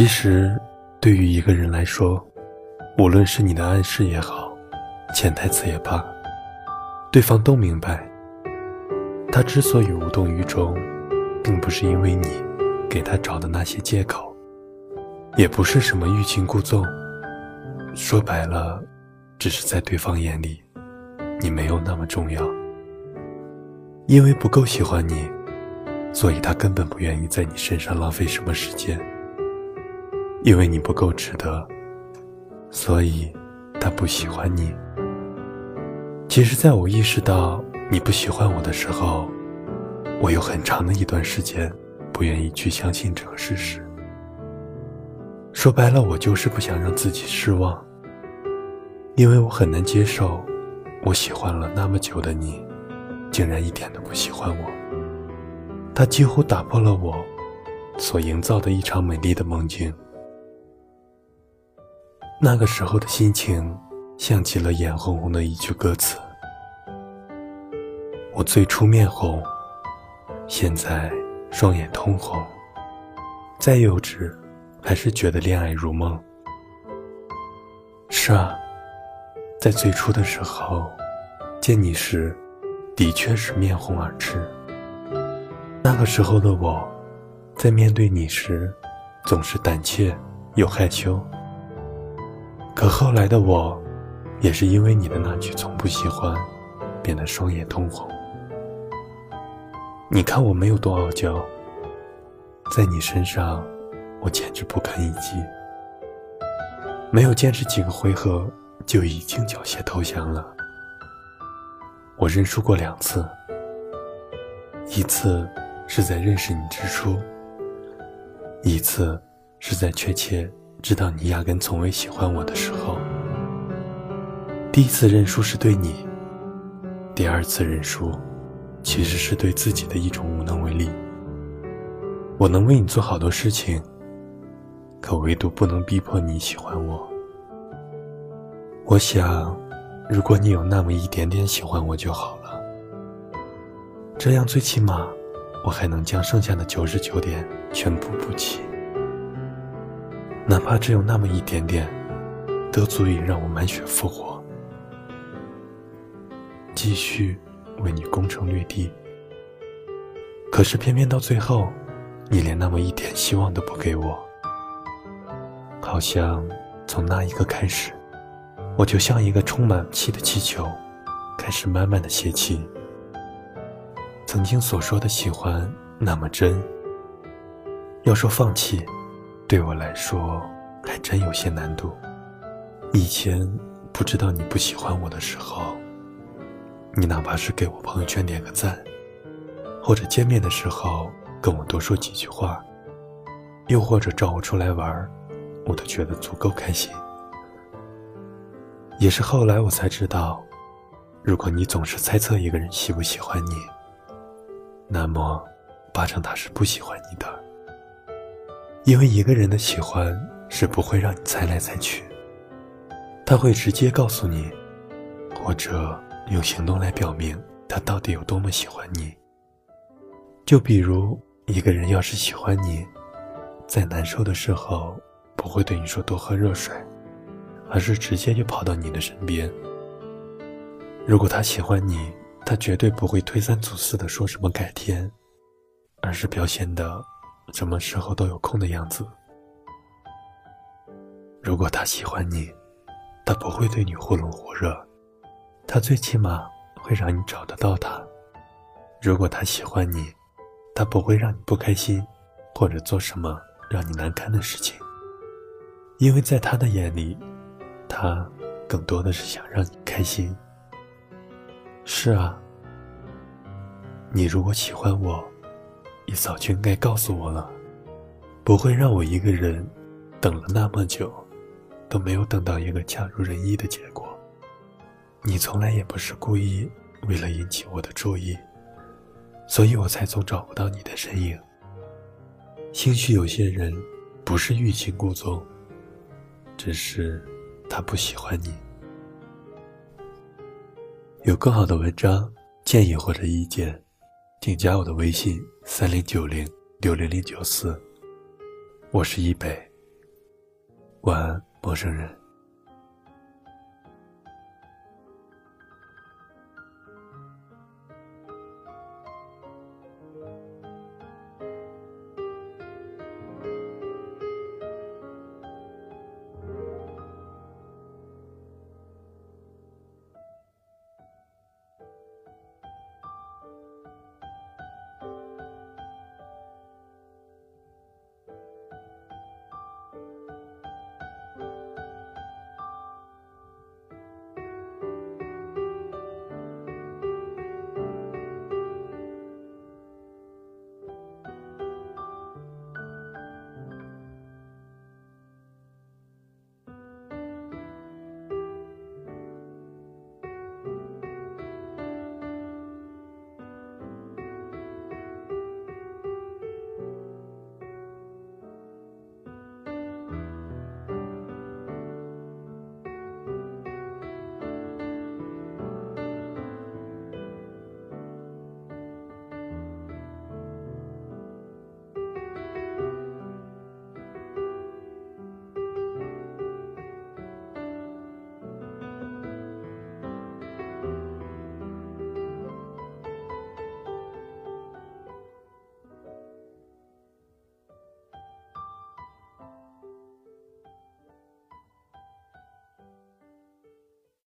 其实，对于一个人来说，无论是你的暗示也好，潜台词也罢，对方都明白。他之所以无动于衷，并不是因为你给他找的那些借口，也不是什么欲擒故纵。说白了，只是在对方眼里，你没有那么重要。因为不够喜欢你，所以他根本不愿意在你身上浪费什么时间。因为你不够值得，所以他不喜欢你。其实，在我意识到你不喜欢我的时候，我有很长的一段时间不愿意去相信这个事实。说白了，我就是不想让自己失望，因为我很难接受，我喜欢了那么久的你，竟然一点都不喜欢我。他几乎打破了我所营造的一场美丽的梦境。那个时候的心情，像极了眼红红的一句歌词。我最初面红，现在双眼通红。再幼稚，还是觉得恋爱如梦。是啊，在最初的时候，见你时，的确是面红耳赤。那个时候的我，在面对你时，总是胆怯又害羞。可后来的我，也是因为你的那句从不喜欢，变得双眼通红。你看我没有多傲娇，在你身上，我简直不堪一击。没有坚持几个回合，就已经缴械投降了。我认输过两次，一次是在认识你之初，一次是在确切。知道你压根从未喜欢我的时候，第一次认输是对你，第二次认输，其实是对自己的一种无能为力。我能为你做好多事情，可唯独不能逼迫你喜欢我。我想，如果你有那么一点点喜欢我就好了，这样最起码，我还能将剩下的九十九点全部补齐。哪怕只有那么一点点，都足以让我满血复活，继续为你攻城略地。可是偏偏到最后，你连那么一点希望都不给我，好像从那一刻开始，我就像一个充满气的气球，开始慢慢的泄气。曾经所说的喜欢那么真，要说放弃。对我来说，还真有些难度。以前不知道你不喜欢我的时候，你哪怕是给我朋友圈点个赞，或者见面的时候跟我多说几句话，又或者找我出来玩，我都觉得足够开心。也是后来我才知道，如果你总是猜测一个人喜不喜欢你，那么八成他是不喜欢你的。因为一个人的喜欢是不会让你猜来猜去，他会直接告诉你，或者用行动来表明他到底有多么喜欢你。就比如一个人要是喜欢你，在难受的时候不会对你说多喝热水，而是直接就跑到你的身边。如果他喜欢你，他绝对不会推三阻四的说什么改天，而是表现的。什么时候都有空的样子。如果他喜欢你，他不会对你忽冷忽热，他最起码会让你找得到他。如果他喜欢你，他不会让你不开心，或者做什么让你难堪的事情。因为在他的眼里，他更多的是想让你开心。是啊，你如果喜欢我。你早就应该告诉我了，不会让我一个人等了那么久，都没有等到一个恰如人意的结果。你从来也不是故意为了引起我的注意，所以我才总找不到你的身影。兴许有些人不是欲擒故纵，只是他不喜欢你。有更好的文章建议或者意见。请加我的微信三零九零六零零九四。我是一北。晚安陌生人。